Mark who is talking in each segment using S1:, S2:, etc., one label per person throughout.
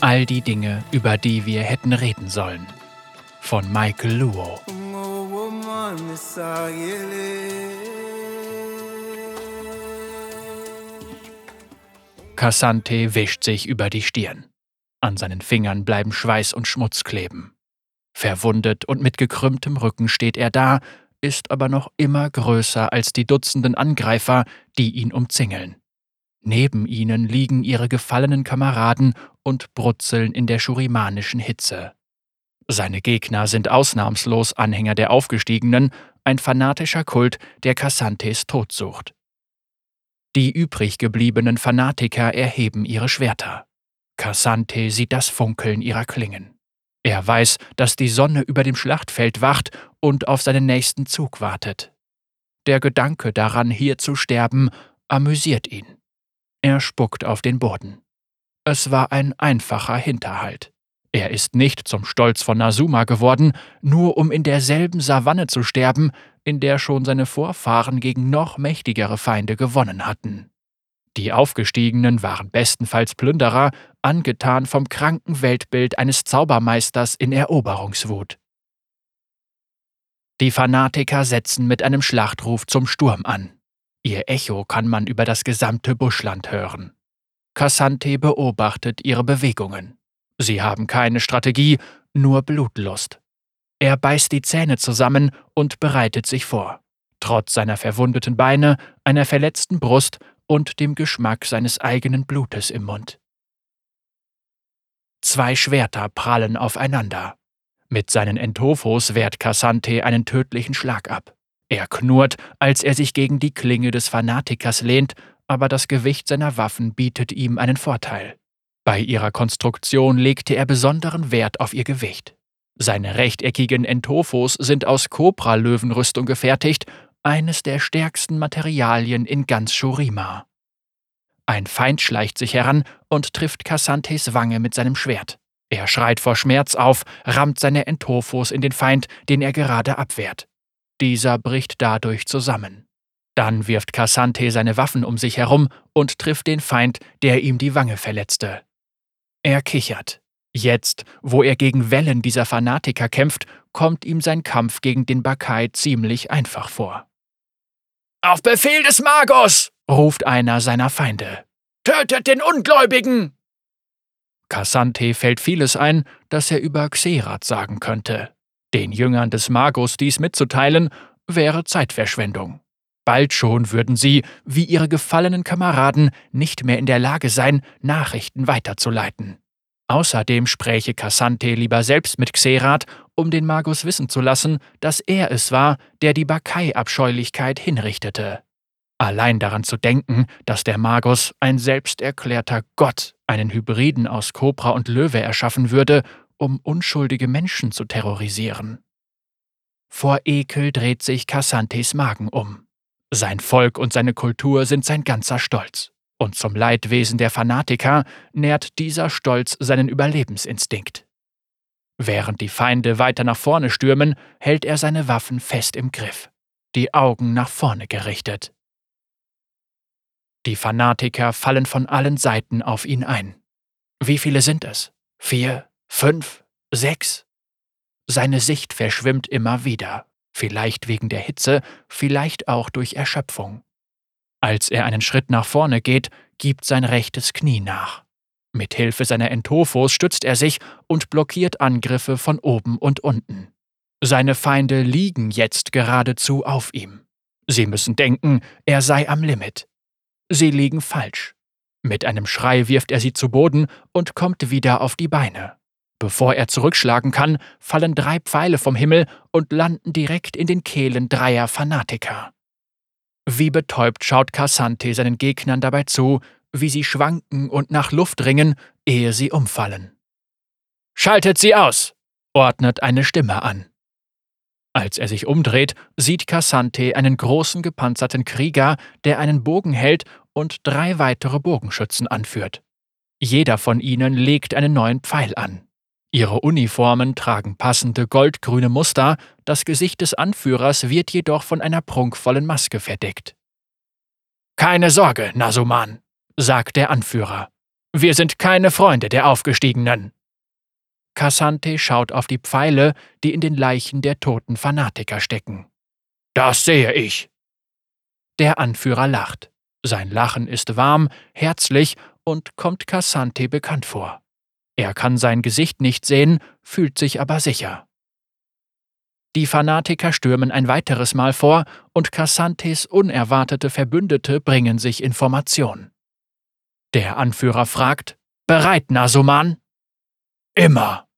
S1: All die Dinge, über die wir hätten reden sollen. Von Michael Luo. Cassante wischt sich über die Stirn. An seinen Fingern bleiben Schweiß und Schmutz kleben. Verwundet und mit gekrümmtem Rücken steht er da, ist aber noch immer größer als die Dutzenden Angreifer, die ihn umzingeln. Neben ihnen liegen ihre gefallenen Kameraden und brutzeln in der schurimanischen Hitze. Seine Gegner sind ausnahmslos Anhänger der Aufgestiegenen, ein fanatischer Kult, der Cassantes Tod sucht. Die übrig gebliebenen Fanatiker erheben ihre Schwerter. Cassante sieht das Funkeln ihrer Klingen. Er weiß, dass die Sonne über dem Schlachtfeld wacht und auf seinen nächsten Zug wartet. Der Gedanke daran, hier zu sterben, amüsiert ihn. Er spuckt auf den Boden. Es war ein einfacher Hinterhalt. Er ist nicht zum Stolz von Nasuma geworden, nur um in derselben Savanne zu sterben, in der schon seine Vorfahren gegen noch mächtigere Feinde gewonnen hatten. Die Aufgestiegenen waren bestenfalls Plünderer, angetan vom kranken Weltbild eines Zaubermeisters in Eroberungswut. Die Fanatiker setzen mit einem Schlachtruf zum Sturm an. Ihr Echo kann man über das gesamte Buschland hören. Cassante beobachtet ihre Bewegungen. Sie haben keine Strategie, nur Blutlust. Er beißt die Zähne zusammen und bereitet sich vor. Trotz seiner verwundeten Beine, einer verletzten Brust und dem Geschmack seines eigenen Blutes im Mund. Zwei Schwerter prallen aufeinander. Mit seinen Entophos wehrt Cassante einen tödlichen Schlag ab. Er knurrt, als er sich gegen die Klinge des Fanatikers lehnt, aber das Gewicht seiner Waffen bietet ihm einen Vorteil. Bei ihrer Konstruktion legte er besonderen Wert auf ihr Gewicht. Seine rechteckigen Entophos sind aus Cobra-Löwenrüstung gefertigt, eines der stärksten Materialien in ganz Shurima. Ein Feind schleicht sich heran und trifft Cassantes Wange mit seinem Schwert. Er schreit vor Schmerz auf, rammt seine Entophos in den Feind, den er gerade abwehrt. Dieser bricht dadurch zusammen. Dann wirft Cassante seine Waffen um sich herum und trifft den Feind, der ihm die Wange verletzte. Er kichert. Jetzt, wo er gegen Wellen dieser Fanatiker kämpft, kommt ihm sein Kampf gegen den Bakai ziemlich einfach vor.
S2: Auf Befehl des Magos!
S1: ruft einer seiner Feinde.
S2: Tötet den Ungläubigen!
S1: Cassante fällt vieles ein, das er über Xerath sagen könnte. Den Jüngern des Magos dies mitzuteilen, wäre Zeitverschwendung. Bald schon würden sie, wie ihre gefallenen Kameraden, nicht mehr in der Lage sein, Nachrichten weiterzuleiten. Außerdem spräche Cassante lieber selbst mit Xerath, um den Magus wissen zu lassen, dass er es war, der die Bakai-Abscheulichkeit hinrichtete. Allein daran zu denken, dass der Magus, ein selbsterklärter Gott, einen Hybriden aus Kobra und Löwe erschaffen würde, um unschuldige Menschen zu terrorisieren. Vor Ekel dreht sich Cassantes Magen um. Sein Volk und seine Kultur sind sein ganzer Stolz. Und zum Leidwesen der Fanatiker nährt dieser Stolz seinen Überlebensinstinkt. Während die Feinde weiter nach vorne stürmen, hält er seine Waffen fest im Griff, die Augen nach vorne gerichtet. Die Fanatiker fallen von allen Seiten auf ihn ein. Wie viele sind es? Vier? Fünf? Sechs? Seine Sicht verschwimmt immer wieder, vielleicht wegen der Hitze, vielleicht auch durch Erschöpfung. Als er einen Schritt nach vorne geht, gibt sein rechtes Knie nach. Mit Hilfe seiner Entophos stützt er sich und blockiert Angriffe von oben und unten. Seine Feinde liegen jetzt geradezu auf ihm. Sie müssen denken, er sei am Limit. Sie liegen falsch. Mit einem Schrei wirft er sie zu Boden und kommt wieder auf die Beine. Bevor er zurückschlagen kann, fallen drei Pfeile vom Himmel und landen direkt in den Kehlen dreier Fanatiker. Wie betäubt schaut Cassante seinen Gegnern dabei zu, wie sie schwanken und nach Luft ringen, ehe sie umfallen. Schaltet sie aus, ordnet eine Stimme an. Als er sich umdreht, sieht Cassante einen großen gepanzerten Krieger, der einen Bogen hält und drei weitere Bogenschützen anführt. Jeder von ihnen legt einen neuen Pfeil an. Ihre Uniformen tragen passende goldgrüne Muster, das Gesicht des Anführers wird jedoch von einer prunkvollen Maske verdeckt.
S2: Keine Sorge, Nasuman, sagt der Anführer.
S1: Wir sind keine Freunde der Aufgestiegenen. Cassante schaut auf die Pfeile, die in den Leichen der toten Fanatiker stecken. Das sehe ich. Der Anführer lacht. Sein Lachen ist warm, herzlich und kommt Cassante bekannt vor. Er kann sein Gesicht nicht sehen, fühlt sich aber sicher. Die Fanatiker stürmen ein weiteres Mal vor und Cassantes unerwartete Verbündete bringen sich Information. Der Anführer fragt: Bereit, Nasuman? Immer.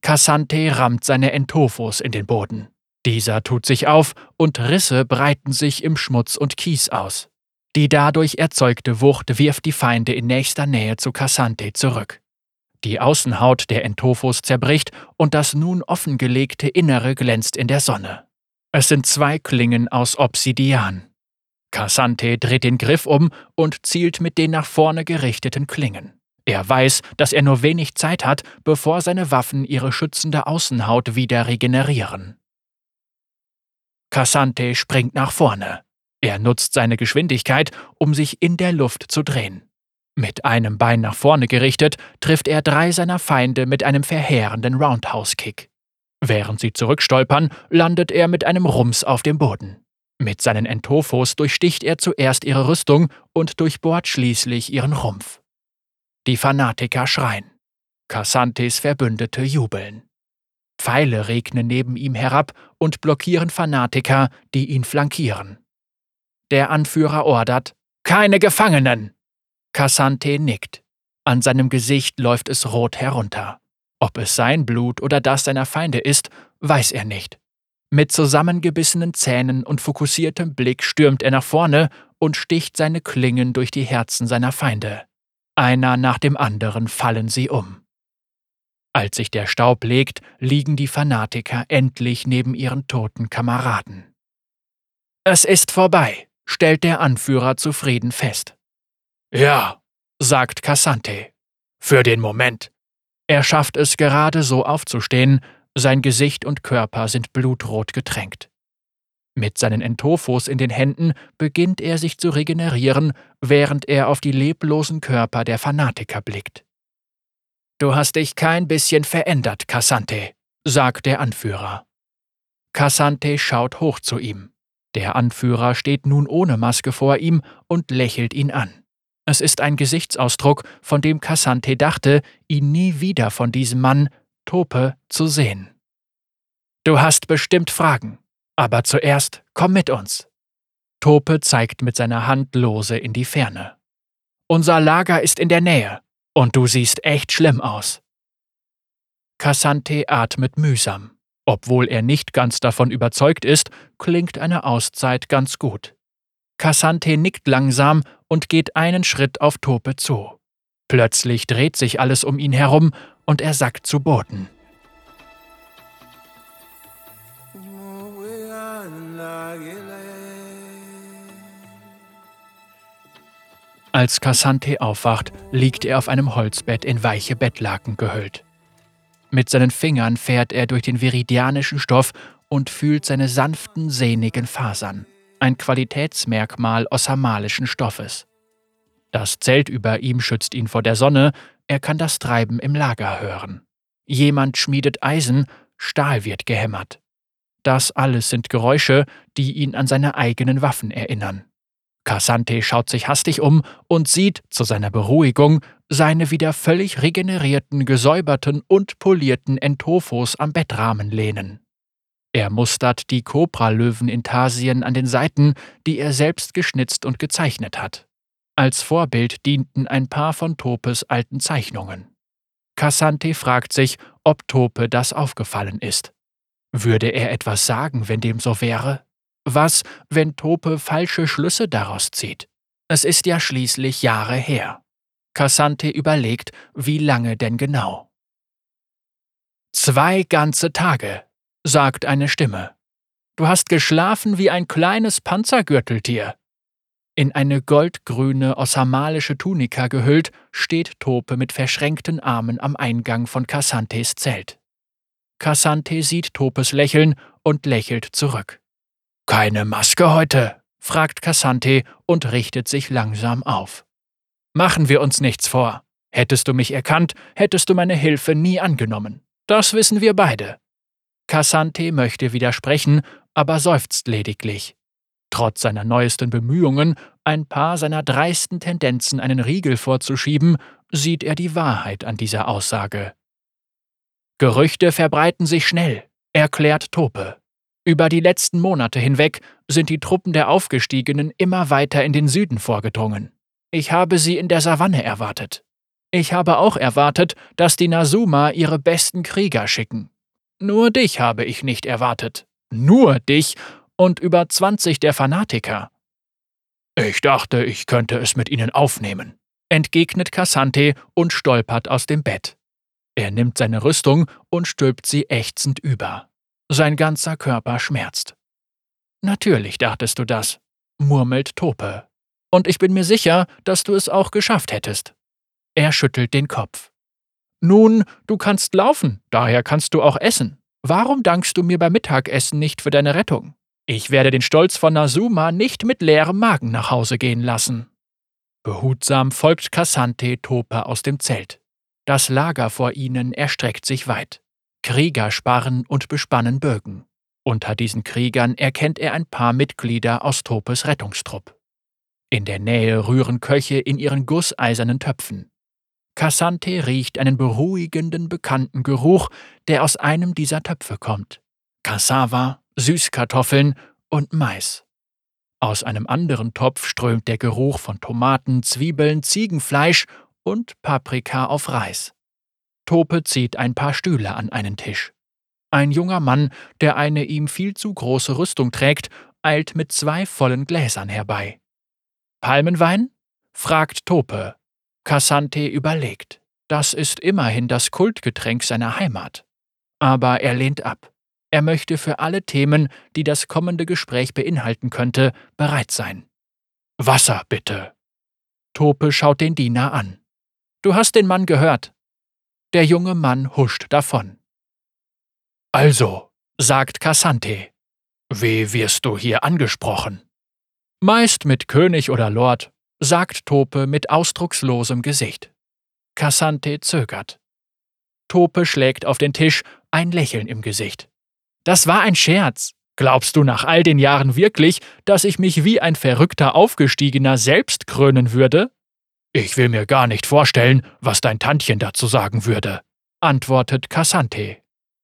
S1: Cassante rammt seine Entophos in den Boden. Dieser tut sich auf und Risse breiten sich im Schmutz und Kies aus. Die dadurch erzeugte Wucht wirft die Feinde in nächster Nähe zu Cassante zurück. Die Außenhaut der Entophos zerbricht und das nun offengelegte Innere glänzt in der Sonne. Es sind zwei Klingen aus Obsidian. Cassante dreht den Griff um und zielt mit den nach vorne gerichteten Klingen. Er weiß, dass er nur wenig Zeit hat, bevor seine Waffen ihre schützende Außenhaut wieder regenerieren. Cassante springt nach vorne. Er nutzt seine Geschwindigkeit, um sich in der Luft zu drehen. Mit einem Bein nach vorne gerichtet, trifft er drei seiner Feinde mit einem verheerenden Roundhouse-Kick. Während sie zurückstolpern, landet er mit einem Rums auf dem Boden. Mit seinen Entophos durchsticht er zuerst ihre Rüstung und durchbohrt schließlich ihren Rumpf. Die Fanatiker schreien. Cassantes Verbündete jubeln. Pfeile regnen neben ihm herab und blockieren Fanatiker, die ihn flankieren. Der Anführer ordert: Keine Gefangenen! Cassante nickt. An seinem Gesicht läuft es rot herunter. Ob es sein Blut oder das seiner Feinde ist, weiß er nicht. Mit zusammengebissenen Zähnen und fokussiertem Blick stürmt er nach vorne und sticht seine Klingen durch die Herzen seiner Feinde. Einer nach dem anderen fallen sie um. Als sich der Staub legt, liegen die Fanatiker endlich neben ihren toten Kameraden. Es ist vorbei, stellt der Anführer zufrieden fest. Ja, sagt Cassante. Für den Moment. Er schafft es gerade so aufzustehen, sein Gesicht und Körper sind blutrot getränkt. Mit seinen Entophos in den Händen beginnt er sich zu regenerieren, während er auf die leblosen Körper der Fanatiker blickt. Du hast dich kein bisschen verändert, Cassante, sagt der Anführer. Cassante schaut hoch zu ihm. Der Anführer steht nun ohne Maske vor ihm und lächelt ihn an. Es ist ein Gesichtsausdruck, von dem Cassante dachte, ihn nie wieder von diesem Mann, Tope, zu sehen. Du hast bestimmt Fragen, aber zuerst komm mit uns. Tope zeigt mit seiner Hand lose in die Ferne. Unser Lager ist in der Nähe, und du siehst echt schlimm aus. Cassante atmet mühsam. Obwohl er nicht ganz davon überzeugt ist, klingt eine Auszeit ganz gut. Cassante nickt langsam und geht einen Schritt auf Tope zu. Plötzlich dreht sich alles um ihn herum und er sackt zu Boden. Als Cassante aufwacht, liegt er auf einem Holzbett in weiche Bettlaken gehüllt. Mit seinen Fingern fährt er durch den viridianischen Stoff und fühlt seine sanften, sehnigen Fasern ein Qualitätsmerkmal ossamalischen Stoffes. Das Zelt über ihm schützt ihn vor der Sonne, er kann das Treiben im Lager hören. Jemand schmiedet Eisen, Stahl wird gehämmert. Das alles sind Geräusche, die ihn an seine eigenen Waffen erinnern. Cassante schaut sich hastig um und sieht, zu seiner Beruhigung, seine wieder völlig regenerierten, gesäuberten und polierten Entophos am Bettrahmen lehnen. Er mustert die Kobralöwen-Intarsien an den Seiten, die er selbst geschnitzt und gezeichnet hat. Als Vorbild dienten ein paar von Topes alten Zeichnungen. Cassante fragt sich, ob Tope das aufgefallen ist. Würde er etwas sagen, wenn dem so wäre? Was, wenn Tope falsche Schlüsse daraus zieht? Es ist ja schließlich Jahre her. Cassante überlegt, wie lange denn genau. Zwei ganze Tage, sagt eine Stimme. Du hast geschlafen wie ein kleines Panzergürteltier. In eine goldgrüne ossamalische Tunika gehüllt, steht Tope mit verschränkten Armen am Eingang von Cassantes Zelt. Cassante sieht Topes Lächeln und lächelt zurück. Keine Maske heute? fragt Cassante und richtet sich langsam auf. Machen wir uns nichts vor. Hättest du mich erkannt, hättest du meine Hilfe nie angenommen. Das wissen wir beide. Cassante möchte widersprechen, aber seufzt lediglich. Trotz seiner neuesten Bemühungen, ein paar seiner dreisten Tendenzen einen Riegel vorzuschieben, sieht er die Wahrheit an dieser Aussage. Gerüchte verbreiten sich schnell, erklärt Tope. Über die letzten Monate hinweg sind die Truppen der Aufgestiegenen immer weiter in den Süden vorgedrungen. Ich habe sie in der Savanne erwartet. Ich habe auch erwartet, dass die Nasuma ihre besten Krieger schicken. Nur dich habe ich nicht erwartet. Nur dich und über 20 der Fanatiker. Ich dachte, ich könnte es mit ihnen aufnehmen, entgegnet Cassante und stolpert aus dem Bett. Er nimmt seine Rüstung und stülpt sie ächzend über. Sein ganzer Körper schmerzt. Natürlich dachtest du das, murmelt Tope. Und ich bin mir sicher, dass du es auch geschafft hättest. Er schüttelt den Kopf. Nun, du kannst laufen, daher kannst du auch essen. Warum dankst du mir beim Mittagessen nicht für deine Rettung? Ich werde den Stolz von Nasuma nicht mit leerem Magen nach Hause gehen lassen. Behutsam folgt Cassante Tope aus dem Zelt. Das Lager vor ihnen erstreckt sich weit. Krieger sparren und bespannen Bögen. Unter diesen Kriegern erkennt er ein paar Mitglieder aus Topes Rettungstrupp. In der Nähe rühren Köche in ihren gusseisernen Töpfen. Cassante riecht einen beruhigenden, bekannten Geruch, der aus einem dieser Töpfe kommt. Cassava, Süßkartoffeln und Mais. Aus einem anderen Topf strömt der Geruch von Tomaten, Zwiebeln, Ziegenfleisch und Paprika auf Reis. Tope zieht ein paar Stühle an einen Tisch. Ein junger Mann, der eine ihm viel zu große Rüstung trägt, eilt mit zwei vollen Gläsern herbei. Palmenwein? fragt Tope. Cassante überlegt. Das ist immerhin das Kultgetränk seiner Heimat. Aber er lehnt ab. Er möchte für alle Themen, die das kommende Gespräch beinhalten könnte, bereit sein. Wasser, bitte. Tope schaut den Diener an. Du hast den Mann gehört. Der junge Mann huscht davon. Also, sagt Cassante, wie wirst du hier angesprochen? Meist mit König oder Lord, sagt Tope mit ausdruckslosem Gesicht. Cassante zögert. Tope schlägt auf den Tisch, ein Lächeln im Gesicht. Das war ein Scherz. Glaubst du nach all den Jahren wirklich, dass ich mich wie ein verrückter Aufgestiegener selbst krönen würde? Ich will mir gar nicht vorstellen, was dein Tantchen dazu sagen würde, antwortet Cassante.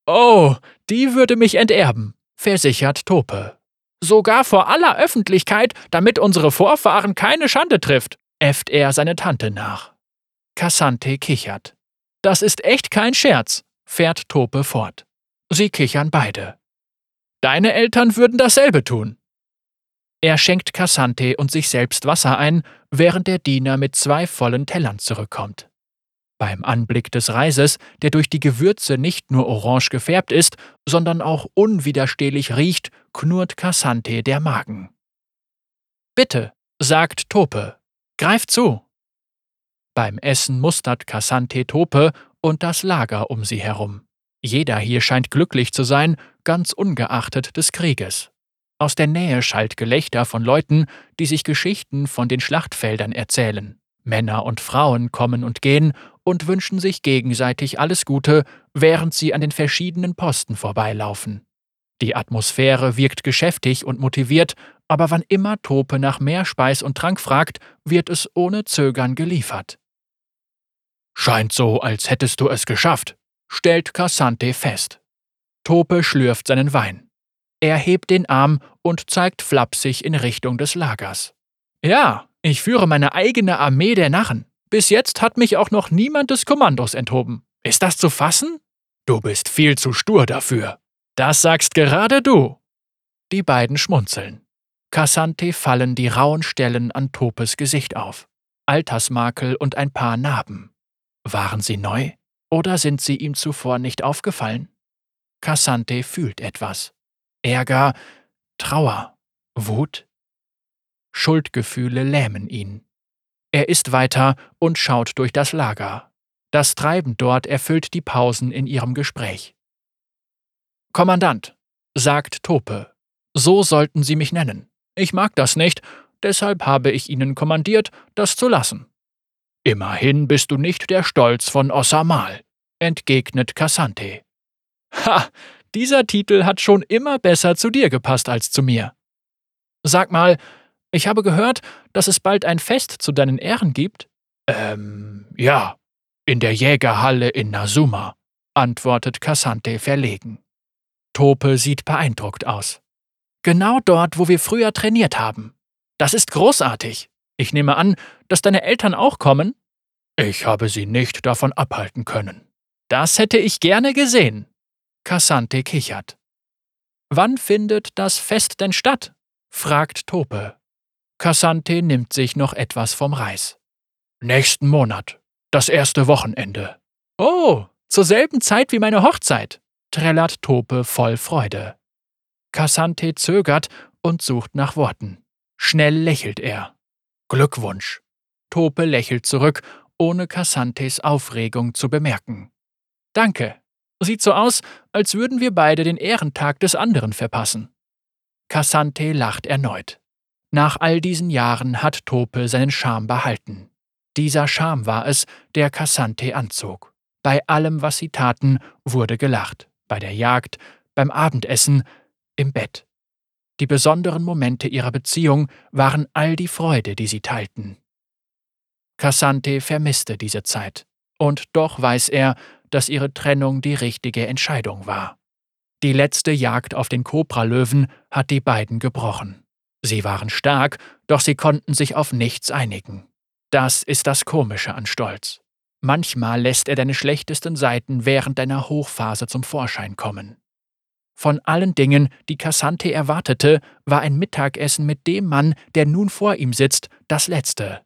S1: Oh, die würde mich enterben, versichert Tope. Sogar vor aller Öffentlichkeit, damit unsere Vorfahren keine Schande trifft, äfft er seine Tante nach. Cassante kichert. Das ist echt kein Scherz, fährt Tope fort. Sie kichern beide. Deine Eltern würden dasselbe tun. Er schenkt Cassante und sich selbst Wasser ein, während der Diener mit zwei vollen Tellern zurückkommt. Beim Anblick des Reises, der durch die Gewürze nicht nur orange gefärbt ist, sondern auch unwiderstehlich riecht, knurrt Cassante der Magen. Bitte, sagt Tope, greif zu. Beim Essen mustert Cassante Tope und das Lager um sie herum. Jeder hier scheint glücklich zu sein, ganz ungeachtet des Krieges. Aus der Nähe schallt Gelächter von Leuten, die sich Geschichten von den Schlachtfeldern erzählen. Männer und Frauen kommen und gehen und wünschen sich gegenseitig alles Gute, während sie an den verschiedenen Posten vorbeilaufen. Die Atmosphäre wirkt geschäftig und motiviert, aber wann immer Tope nach mehr Speis und Trank fragt, wird es ohne Zögern geliefert. Scheint so, als hättest du es geschafft, stellt Cassante fest. Tope schlürft seinen Wein. Er hebt den Arm und zeigt flapsig in Richtung des Lagers. Ja, ich führe meine eigene Armee der Narren. Bis jetzt hat mich auch noch niemand des Kommandos enthoben. Ist das zu fassen? Du bist viel zu stur dafür. Das sagst gerade du. Die beiden schmunzeln. Cassante fallen die rauen Stellen an Topes Gesicht auf. Altersmakel und ein paar Narben. Waren sie neu? Oder sind sie ihm zuvor nicht aufgefallen? Cassante fühlt etwas. Ärger, Trauer, Wut. Schuldgefühle lähmen ihn. Er ist weiter und schaut durch das Lager. Das Treiben dort erfüllt die Pausen in ihrem Gespräch. Kommandant, sagt Tope, so sollten Sie mich nennen. Ich mag das nicht, deshalb habe ich Ihnen kommandiert, das zu lassen. Immerhin bist du nicht der Stolz von Ossamal, entgegnet Cassante. Ha, dieser Titel hat schon immer besser zu dir gepasst als zu mir. Sag mal, ich habe gehört, dass es bald ein Fest zu deinen Ehren gibt. Ähm, ja, in der Jägerhalle in Nasuma, antwortet Cassante verlegen. Tope sieht beeindruckt aus. Genau dort, wo wir früher trainiert haben. Das ist großartig. Ich nehme an, dass deine Eltern auch kommen? Ich habe sie nicht davon abhalten können. Das hätte ich gerne gesehen. Cassante kichert. Wann findet das Fest denn statt? fragt Tope. Cassante nimmt sich noch etwas vom Reis. Nächsten Monat. Das erste Wochenende. Oh, zur selben Zeit wie meine Hochzeit, trällert Tope voll Freude. Cassante zögert und sucht nach Worten. Schnell lächelt er. Glückwunsch. Tope lächelt zurück, ohne Cassantes Aufregung zu bemerken. Danke. Sieht so aus, als würden wir beide den Ehrentag des anderen verpassen. Cassante lacht erneut. Nach all diesen Jahren hat Tope seinen Charme behalten. Dieser Charme war es, der Cassante anzog. Bei allem, was sie taten, wurde gelacht. Bei der Jagd, beim Abendessen, im Bett. Die besonderen Momente ihrer Beziehung waren all die Freude, die sie teilten. Cassante vermisste diese Zeit, und doch weiß er, dass ihre Trennung die richtige Entscheidung war. Die letzte Jagd auf den Kobralöwen hat die beiden gebrochen. Sie waren stark, doch sie konnten sich auf nichts einigen. Das ist das Komische an Stolz. Manchmal lässt er deine schlechtesten Seiten während deiner Hochphase zum Vorschein kommen. Von allen Dingen, die Cassante erwartete, war ein Mittagessen mit dem Mann, der nun vor ihm sitzt, das letzte.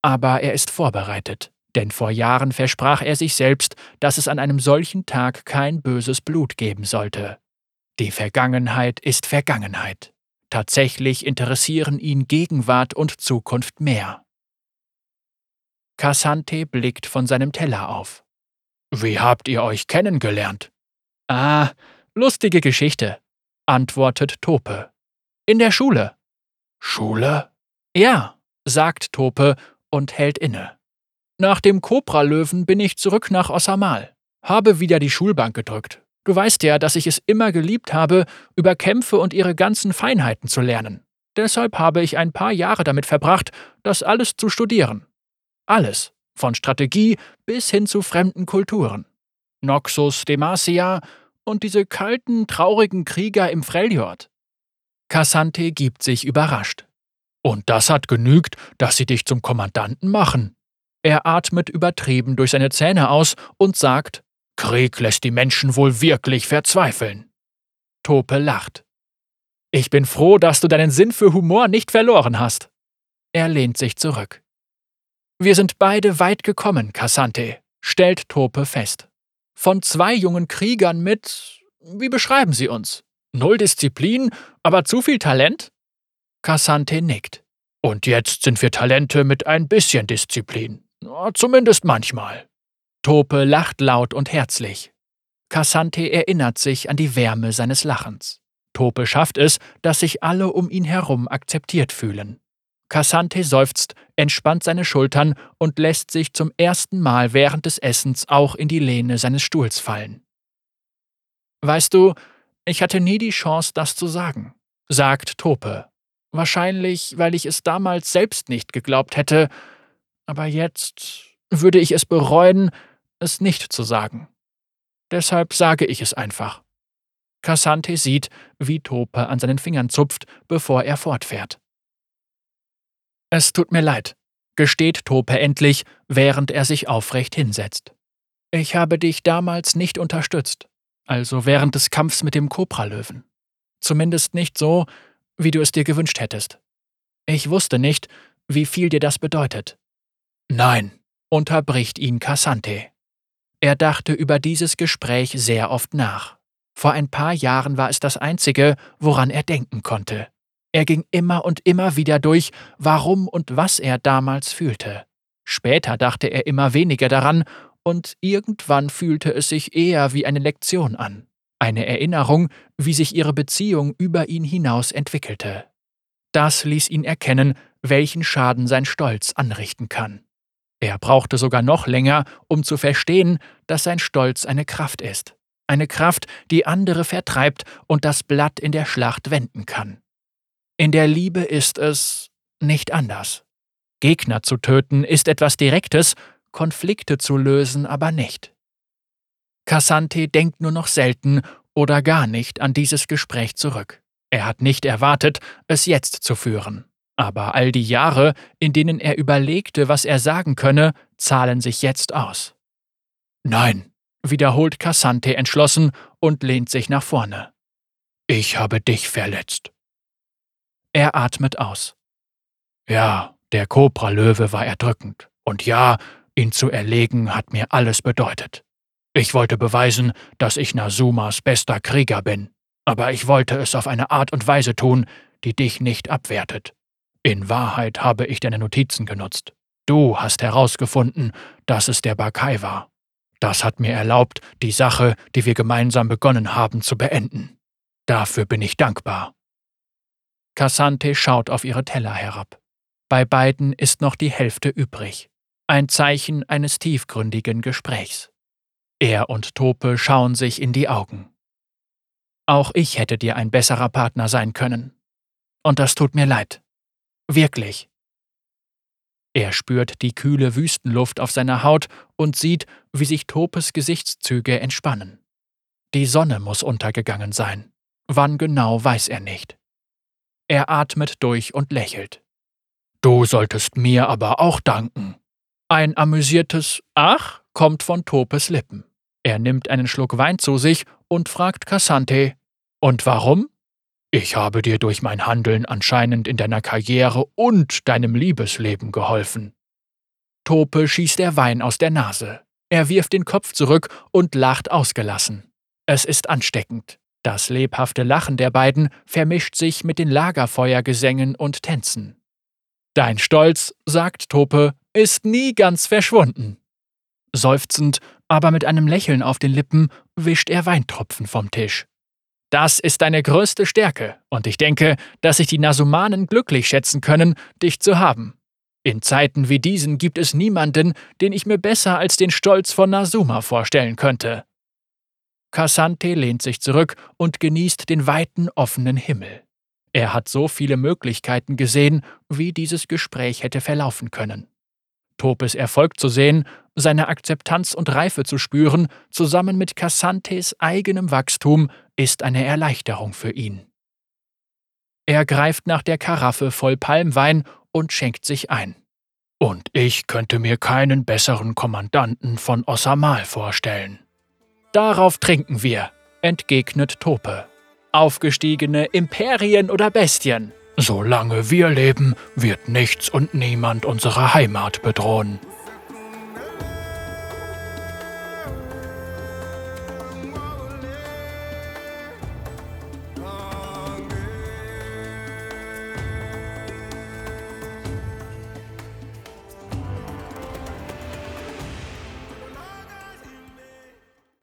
S1: Aber er ist vorbereitet, denn vor Jahren versprach er sich selbst, dass es an einem solchen Tag kein böses Blut geben sollte. Die Vergangenheit ist Vergangenheit. Tatsächlich interessieren ihn Gegenwart und Zukunft mehr. Cassante blickt von seinem Teller auf. Wie habt ihr euch kennengelernt? Ah, Lustige Geschichte, antwortet Tope. In der Schule. Schule? Ja, sagt Tope und hält inne. Nach dem Kobralöwen bin ich zurück nach Ossamal, habe wieder die Schulbank gedrückt. Du weißt ja, dass ich es immer geliebt habe, über Kämpfe und ihre ganzen Feinheiten zu lernen. Deshalb habe ich ein paar Jahre damit verbracht, das alles zu studieren. Alles, von Strategie bis hin zu fremden Kulturen. Noxus Demacia und diese kalten, traurigen Krieger im Freljord. Cassante gibt sich überrascht. Und das hat genügt, dass sie dich zum Kommandanten machen. Er atmet übertrieben durch seine Zähne aus und sagt, Krieg lässt die Menschen wohl wirklich verzweifeln. Tope lacht. Ich bin froh, dass du deinen Sinn für Humor nicht verloren hast. Er lehnt sich zurück. Wir sind beide weit gekommen, Cassante, stellt Tope fest von zwei jungen Kriegern mit, wie beschreiben Sie uns? Null Disziplin, aber zu viel Talent? Cassante nickt. Und jetzt sind wir Talente mit ein bisschen Disziplin. Zumindest manchmal. Tope lacht laut und herzlich. Cassante erinnert sich an die Wärme seines Lachens. Tope schafft es, dass sich alle um ihn herum akzeptiert fühlen. Cassante seufzt, entspannt seine Schultern und lässt sich zum ersten Mal während des Essens auch in die Lehne seines Stuhls fallen. Weißt du, ich hatte nie die Chance, das zu sagen, sagt Tope. Wahrscheinlich, weil ich es damals selbst nicht geglaubt hätte, aber jetzt würde ich es bereuen, es nicht zu sagen. Deshalb sage ich es einfach. Cassante sieht, wie Tope an seinen Fingern zupft, bevor er fortfährt. Es tut mir leid, gesteht Tope endlich, während er sich aufrecht hinsetzt. Ich habe dich damals nicht unterstützt, also während des Kampfs mit dem Kobralöwen. Zumindest nicht so, wie du es dir gewünscht hättest. Ich wusste nicht, wie viel dir das bedeutet. Nein, unterbricht ihn Cassante. Er dachte über dieses Gespräch sehr oft nach. Vor ein paar Jahren war es das Einzige, woran er denken konnte. Er ging immer und immer wieder durch, warum und was er damals fühlte. Später dachte er immer weniger daran, und irgendwann fühlte es sich eher wie eine Lektion an, eine Erinnerung, wie sich ihre Beziehung über ihn hinaus entwickelte. Das ließ ihn erkennen, welchen Schaden sein Stolz anrichten kann. Er brauchte sogar noch länger, um zu verstehen, dass sein Stolz eine Kraft ist. Eine Kraft, die andere vertreibt und das Blatt in der Schlacht wenden kann. In der Liebe ist es nicht anders. Gegner zu töten ist etwas Direktes, Konflikte zu lösen aber nicht. Cassante denkt nur noch selten oder gar nicht an dieses Gespräch zurück. Er hat nicht erwartet, es jetzt zu führen. Aber all die Jahre, in denen er überlegte, was er sagen könne, zahlen sich jetzt aus. Nein, wiederholt Cassante entschlossen und lehnt sich nach vorne. Ich habe dich verletzt. Er atmet aus. Ja, der Kobralöwe war erdrückend. Und ja, ihn zu erlegen hat mir alles bedeutet. Ich wollte beweisen, dass ich Nasumas bester Krieger bin, aber ich wollte es auf eine Art und Weise tun, die dich nicht abwertet. In Wahrheit habe ich deine Notizen genutzt. Du hast herausgefunden, dass es der Bakai war. Das hat mir erlaubt, die Sache, die wir gemeinsam begonnen haben, zu beenden. Dafür bin ich dankbar. Cassante schaut auf ihre Teller herab. Bei beiden ist noch die Hälfte übrig. Ein Zeichen eines tiefgründigen Gesprächs. Er und Tope schauen sich in die Augen. Auch ich hätte dir ein besserer Partner sein können. Und das tut mir leid. Wirklich. Er spürt die kühle Wüstenluft auf seiner Haut und sieht, wie sich Topes Gesichtszüge entspannen. Die Sonne muss untergegangen sein. Wann genau weiß er nicht. Er atmet durch und lächelt. Du solltest mir aber auch danken. Ein amüsiertes Ach kommt von Topes Lippen. Er nimmt einen Schluck Wein zu sich und fragt Cassante: Und warum? Ich habe dir durch mein Handeln anscheinend in deiner Karriere und deinem Liebesleben geholfen. Tope schießt der Wein aus der Nase. Er wirft den Kopf zurück und lacht ausgelassen. Es ist ansteckend. Das lebhafte Lachen der beiden vermischt sich mit den Lagerfeuergesängen und Tänzen. Dein Stolz, sagt Tope, ist nie ganz verschwunden. Seufzend, aber mit einem Lächeln auf den Lippen, wischt er Weintropfen vom Tisch. Das ist deine größte Stärke, und ich denke, dass sich die Nasumanen glücklich schätzen können, dich zu haben. In Zeiten wie diesen gibt es niemanden, den ich mir besser als den Stolz von Nasuma vorstellen könnte. Cassante lehnt sich zurück und genießt den weiten, offenen Himmel. Er hat so viele Möglichkeiten gesehen, wie dieses Gespräch hätte verlaufen können. Topes Erfolg zu sehen, seine Akzeptanz und Reife zu spüren, zusammen mit Cassantes eigenem Wachstum, ist eine Erleichterung für ihn. Er greift nach der Karaffe voll Palmwein und schenkt sich ein. Und ich könnte mir keinen besseren Kommandanten von Ossamal vorstellen. Darauf trinken wir, entgegnet Tope. Aufgestiegene Imperien oder Bestien. Solange wir leben, wird nichts und niemand unsere Heimat bedrohen.